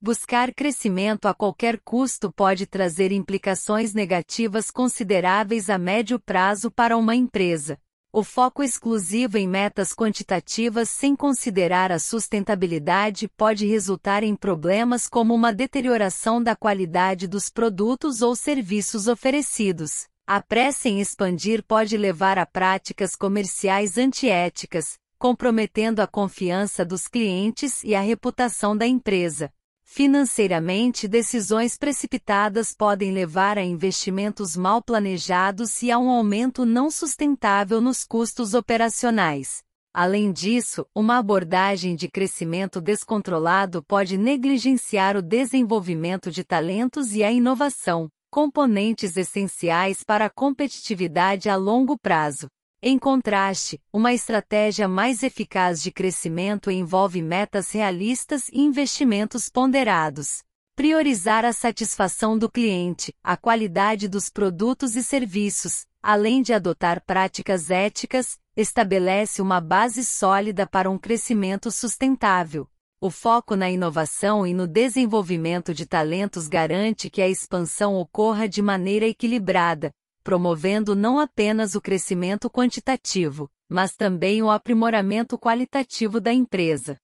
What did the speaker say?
Buscar crescimento a qualquer custo pode trazer implicações negativas consideráveis a médio prazo para uma empresa. O foco exclusivo em metas quantitativas sem considerar a sustentabilidade pode resultar em problemas como uma deterioração da qualidade dos produtos ou serviços oferecidos. A pressa em expandir pode levar a práticas comerciais antiéticas, comprometendo a confiança dos clientes e a reputação da empresa. Financeiramente, decisões precipitadas podem levar a investimentos mal planejados e a um aumento não sustentável nos custos operacionais. Além disso, uma abordagem de crescimento descontrolado pode negligenciar o desenvolvimento de talentos e a inovação, componentes essenciais para a competitividade a longo prazo. Em contraste, uma estratégia mais eficaz de crescimento envolve metas realistas e investimentos ponderados. Priorizar a satisfação do cliente, a qualidade dos produtos e serviços, além de adotar práticas éticas, estabelece uma base sólida para um crescimento sustentável. O foco na inovação e no desenvolvimento de talentos garante que a expansão ocorra de maneira equilibrada, promovendo não apenas o crescimento quantitativo, mas também o aprimoramento qualitativo da empresa.